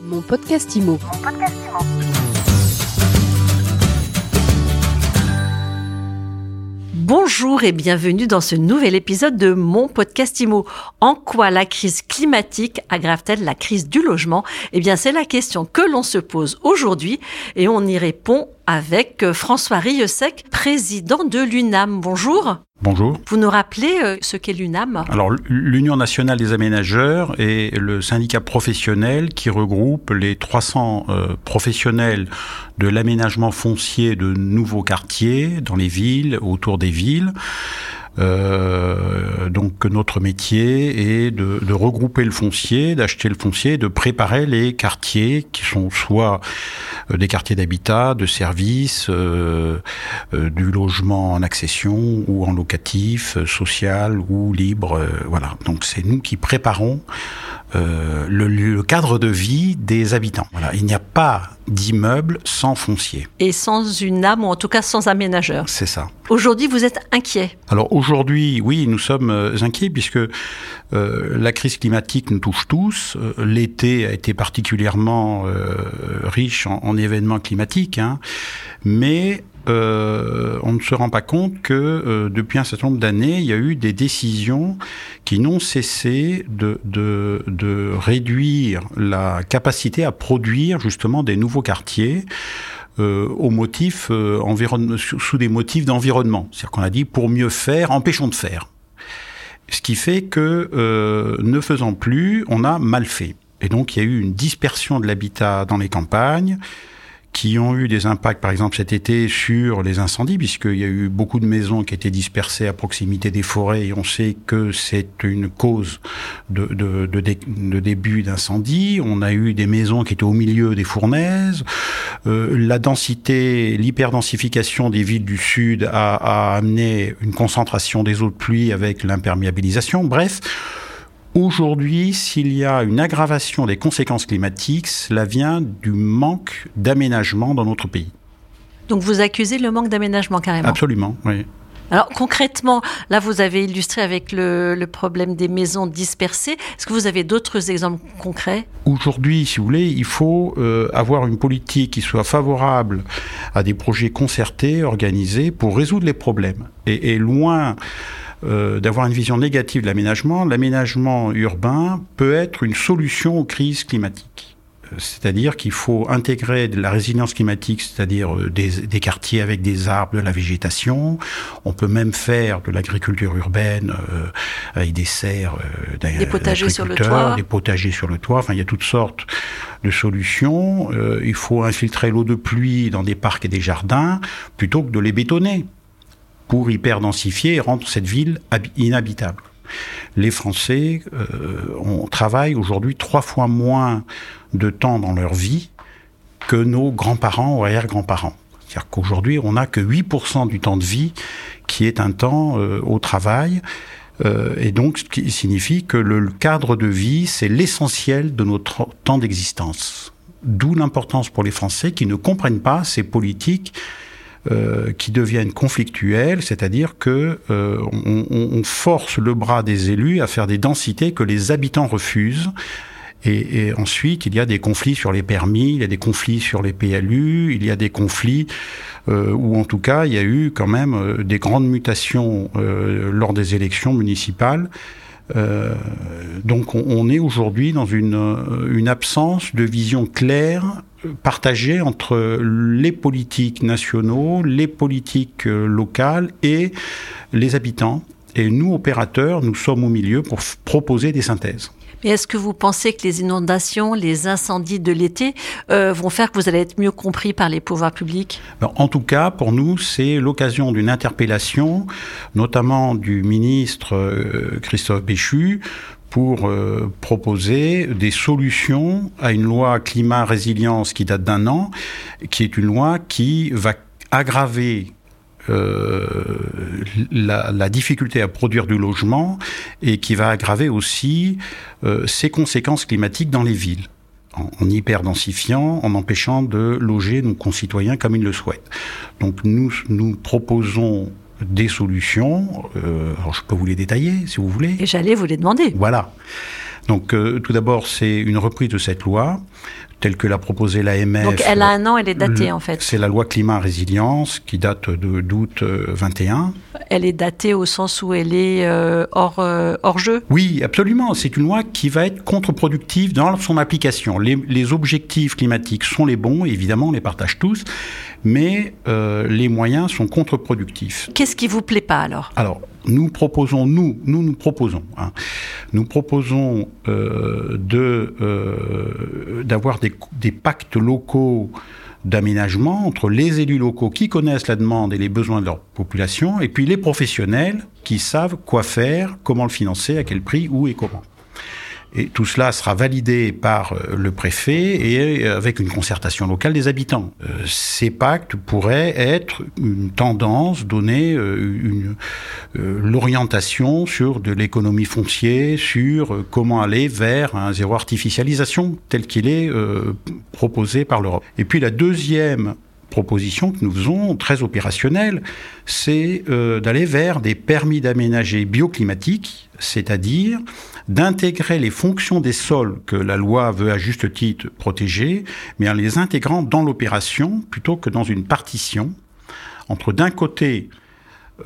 Mon podcast IMO. Bonjour et bienvenue dans ce nouvel épisode de mon podcast IMO. En quoi la crise climatique aggrave-t-elle la crise du logement? Eh bien, c'est la question que l'on se pose aujourd'hui et on y répond avec euh, François Rieussec, président de l'UNAM. Bonjour. Bonjour. Vous nous rappelez euh, ce qu'est l'UNAM? Alors, l'Union nationale des aménageurs est le syndicat professionnel qui regroupe les 300 euh, professionnels de l'aménagement foncier de nouveaux quartiers dans les villes, autour des villes. Euh, donc notre métier est de, regrouper le foncier, d'acheter le foncier, de préparer les quartiers qui sont soit euh, des quartiers d'habitat, de services, euh, du logement en accession ou en locatif, social ou libre. voilà. Donc c'est nous qui préparons euh, le, le, cadre de vie des habitants. Voilà. Il n'y a pas d'immeuble sans foncier. Et sans une âme, ou en tout cas sans aménageur. C'est ça. Aujourd'hui, vous êtes inquiet Alors aujourd'hui, oui, nous sommes inquiets puisque euh, la crise climatique nous touche tous. L'été a été particulièrement euh, riche en, en, événements climatiques, hein, mais euh, on ne se rend pas compte que euh, depuis un certain nombre d'années, il y a eu des décisions qui n'ont cessé de, réduire la capacité à produire justement des nouveaux quartiers. Euh, au motif, sous des motifs d'environnement. C'est-à-dire qu'on a dit pour mieux faire, empêchons de faire. Ce qui fait que, ne faisant plus, on a mal fait. Et donc il y a eu une dispersion de l'habitat dans les campagnes, qui ont eu des impacts, par exemple cet été, sur les incendies, puisqu'il y a eu beaucoup de maisons qui étaient dispersées à proximité des forêts, et on sait que c'est une cause de, de, de, de début d'incendie. On a eu des maisons qui étaient au milieu des fournaises. Euh, la densité, l'hyperdensification des villes du Sud a, a amené une concentration des eaux de pluie avec l'imperméabilisation. Bref, Aujourd'hui, s'il y a une aggravation des conséquences climatiques, cela vient du manque d'aménagement dans notre pays. Donc vous accusez le manque d'aménagement carrément Absolument, oui. Alors concrètement, là vous avez illustré avec le, le problème des maisons dispersées. Est-ce que vous avez d'autres exemples concrets? Aujourd'hui, si vous voulez, il faut euh, avoir une politique qui soit favorable à des projets concertés, organisés, pour résoudre les problèmes. Et, et loin euh, d'avoir une vision négative de l'aménagement, l'aménagement urbain peut être une solution aux crises climatiques. C'est-à-dire qu'il faut intégrer de la résilience climatique, c'est-à-dire des, des, quartiers avec des arbres, de la végétation. On peut même faire de l'agriculture urbaine euh, avec des serres, euh, des potagers sur le toit, des potagers sur le toit. Enfin, il y a toutes sortes de solutions. Euh, il faut infiltrer l'eau de pluie dans des parcs et des jardins plutôt que de les bétonner pour hyperdensifier et rendre cette ville inhabitable. Les Français euh, on travaille aujourd'hui trois fois moins de temps dans leur vie que nos grands-parents ou arrière-grands-parents. C'est-à-dire qu'aujourd'hui, on n'a que 8% du temps de vie qui est un temps euh, au travail. Euh, et donc, ce qui signifie que le, le cadre de vie, c'est l'essentiel de notre temps d'existence. D'où l'importance pour les Français qui ne comprennent pas ces politiques euh, qui deviennent conflictuelles, c'est-à-dire que euh, on, on, force le bras des élus à faire des densités que les habitants refusent. Et, ensuite, il y a des conflits sur les permis, il y a des conflits sur les PLU, il y a des conflits euh, où, en tout cas, il y a eu quand même des grandes mutations lors des élections municipales. Euh, donc on, est aujourd'hui dans une, une absence de vision claire partagée entre les politiques nationaux, les politiques locales et les habitants. Et nous, opérateurs, nous sommes au milieu pour proposer des synthèses. Mais est-ce que vous pensez que les inondations, les incendies de l'été euh, vont faire que vous allez être mieux compris par les pouvoirs publics? Alors, En tout cas, pour nous, c'est l'occasion d'une interpellation, notamment du ministre euh, Christophe Béchu, pour euh, proposer des solutions à une loi climat résilience qui date d'un an, qui est une loi qui va aggraver euh, la, la, difficulté à produire du logement et qui va aggraver aussi euh, ses conséquences climatiques dans les villes en, en hyperdensifiant, en empêchant de loger nos concitoyens comme ils le souhaitent. Donc nous, nous proposons des solutions. Euh, alors je peux vous les détailler si vous voulez. Et j'allais vous les demander. Voilà. Donc euh, tout d'abord, c'est une reprise de cette loi telle que l'a proposée l'AMF. Donc elle a un an, elle est datée en fait. C'est la loi climat résilience qui date de d'août 21. Euh, elle est datée au sens où elle est euh, hors, hors jeu? Oui, absolument. C'est une loi qui va être contre-productive dans son application. Les, les, objectifs climatiques sont les bons, évidemment, on les partage tous, mais les moyens sont contre-productifs. Qu'est-ce qui vous plaît pas alors? Alors, nous proposons, nous, nous proposons, hein, nous proposons euh, de euh, d'avoir des, des, pactes locaux d'aménagement entre les élus locaux qui connaissent la demande et les besoins de leur population, et puis les professionnels qui savent quoi faire, comment le financer, à quel prix, où et comment. Et tout cela sera validé par euh, le préfet et euh, avec une concertation locale des habitants. Euh, ces pactes pourraient être une tendance, donner une, l'orientation sur de l'économie foncière, sur comment aller vers un zéro artificialisation tel qu'il est proposé par l'Europe. Et puis la deuxième proposition que nous faisons, très opérationnelle, c'est d'aller vers des permis d'aménager bioclimatiques, c'est-à-dire d'intégrer les fonctions des sols que la loi veut à juste titre protéger, mais en les intégrant dans l'opération plutôt que dans une partition entre d'un côté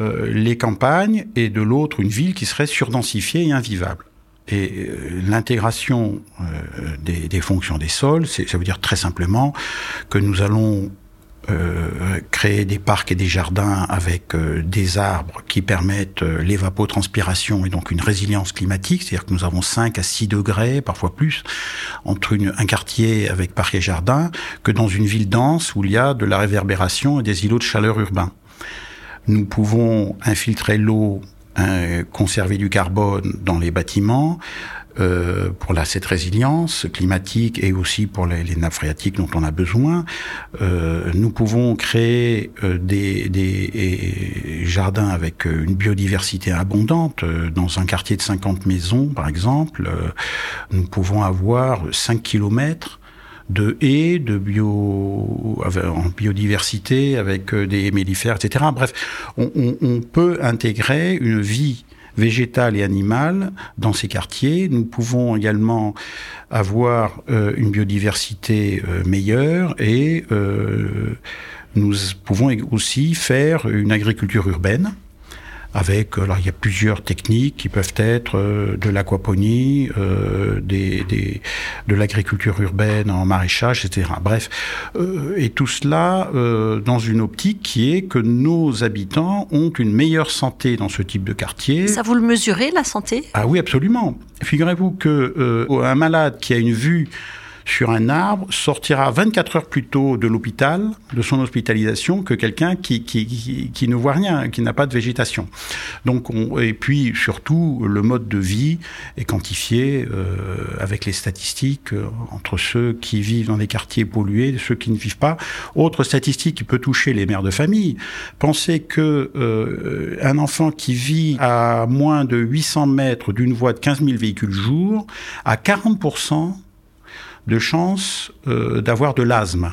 euh, les campagnes et de l'autre une ville qui serait surdensifiée et invivable. Et euh, l'intégration euh, des, des, fonctions des sols, ça veut dire très simplement que nous allons euh, créer des parcs et des jardins avec euh, des arbres qui permettent euh, l'évapotranspiration et donc une résilience climatique, c'est-à-dire que nous avons 5 à 6 degrés, parfois plus, entre un quartier avec parc et jardin, que dans une ville dense où il y a de la réverbération et des îlots de chaleur urbains. Nous pouvons infiltrer l'eau, conserver du carbone dans les bâtiments, euh, pour la, cette résilience climatique et aussi pour les, les nappes phréatiques dont on a besoin. Euh, nous pouvons créer euh, des, des jardins avec euh, une biodiversité abondante. Euh, dans un quartier de 50 maisons, par exemple, nous pouvons avoir 5 kilomètres de haies, de bio, en biodiversité, avec des mellifères, etc. Bref, on, on, on peut intégrer une vie végétale et animale dans ces quartiers. Nous pouvons également avoir euh, une biodiversité euh, meilleure et euh, nous pouvons aussi faire une agriculture urbaine avec, alors il y a plusieurs techniques qui peuvent être euh, de l'aquaponie, euh, des, des, de l'agriculture urbaine en maraîchage, etc. Bref, euh, et tout cela euh, dans une optique qui est que nos habitants ont une meilleure santé dans ce type de quartier. Ça vous le mesurez, la santé? Ah oui, absolument. Figurez-vous que euh, un malade qui a une vue sur un arbre sortira 24 heures plus tôt de l'hôpital, de son hospitalisation, que quelqu'un qui, qui, qui, ne voit rien, qui n'a pas de végétation. Donc, on, et puis surtout, le mode de vie est quantifié euh, avec les statistiques euh, entre ceux qui vivent dans des quartiers pollués et ceux qui ne vivent pas. Autre statistique qui peut toucher les mères de famille. Pensez que euh, un enfant qui vit à moins de 800 mètres d'une voie de 15 000 véhicules jour a 40 de chances euh, d'avoir de l'asthme.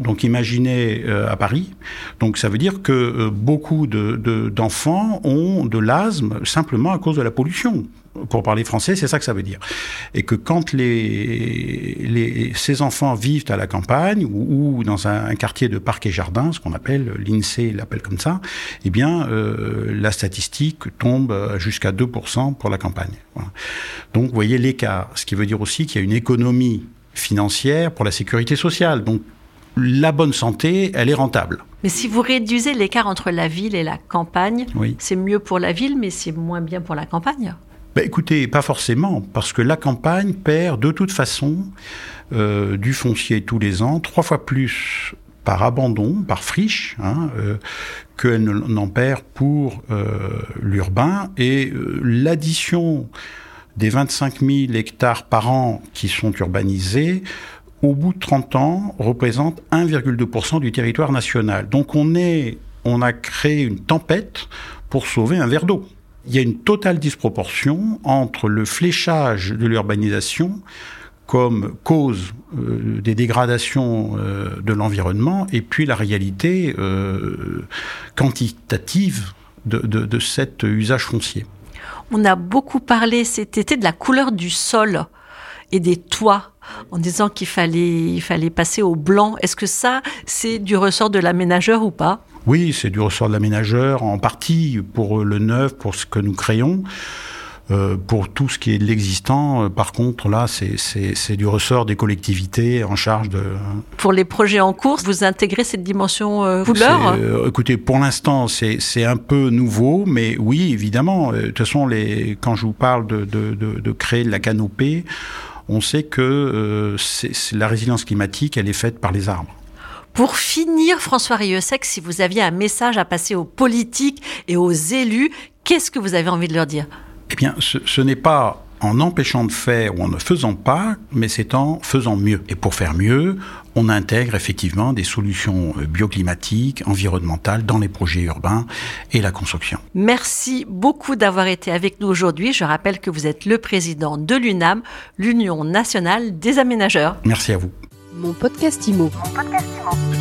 Donc imaginez euh, à Paris. Donc ça veut dire que euh, beaucoup d'enfants de, ont de l'asthme simplement à cause de la pollution. Pour parler français, c'est ça que ça veut dire. Et que quand les, les, ces enfants vivent à la campagne ou, dans un, quartier de parc et jardin, ce qu'on appelle, l'INSEE l'appelle comme ça, eh bien la statistique tombe jusqu'à 2% pour la campagne. Donc vous voyez l'écart. Ce qui veut dire aussi qu'il y a une économie financière pour la sécurité sociale. Donc la bonne santé, elle est rentable. Mais si vous réduisez l'écart entre la ville et la campagne, oui. c'est mieux pour la ville, mais c'est moins bien pour la campagne ben écoutez, pas forcément, parce que la campagne perd de toute façon euh, du foncier tous les ans, trois fois plus par abandon, par friche, hein, euh, qu'elle n'en perd pour euh, l'urbain. Et l'addition des 25 000 hectares par an qui sont urbanisés, au bout de 30 ans, représente 1,2% du territoire national. Donc on, a créé une tempête pour sauver un verre d'eau. Il y a une totale disproportion entre le fléchage de l'urbanisation comme cause euh, des dégradations euh, de l'environnement et puis la réalité euh, quantitative de cet usage foncier. On a beaucoup parlé cet été de la couleur du sol et des toits en disant qu'il fallait, il fallait passer au blanc. Est-ce que ça, c'est du ressort de l'aménageur ou pas? Oui, c'est du ressort de l'aménageur, en partie pour le neuf, pour ce que nous créons. Euh, pour tout ce qui est de l'existant, euh, par contre, là, c'est du ressort des collectivités en charge de... Pour les projets en cours, vous intégrez cette dimension euh, couleur Écoutez, pour l'instant, c'est un peu nouveau, mais oui, évidemment. De toute façon, les, quand je vous parle de, de, de, de créer de la canopée, on sait que la résilience climatique, elle est faite par les arbres. Pour finir, François Rieussec, si vous aviez un message à passer aux politiques et aux élus, qu'est-ce que vous avez envie de leur dire? Eh bien, ce, n'est pas en empêchant de faire ou en ne faisant pas, mais c'est en faisant mieux. Et pour faire mieux, on intègre effectivement des solutions euh, bioclimatiques, environnementales dans les projets urbains et la construction. Merci beaucoup d'avoir été avec nous aujourd'hui. Je rappelle que vous êtes le président de l'UNAM, l'Union nationale des aménageurs. Merci à vous. Mon podcast Mon podcast Imo.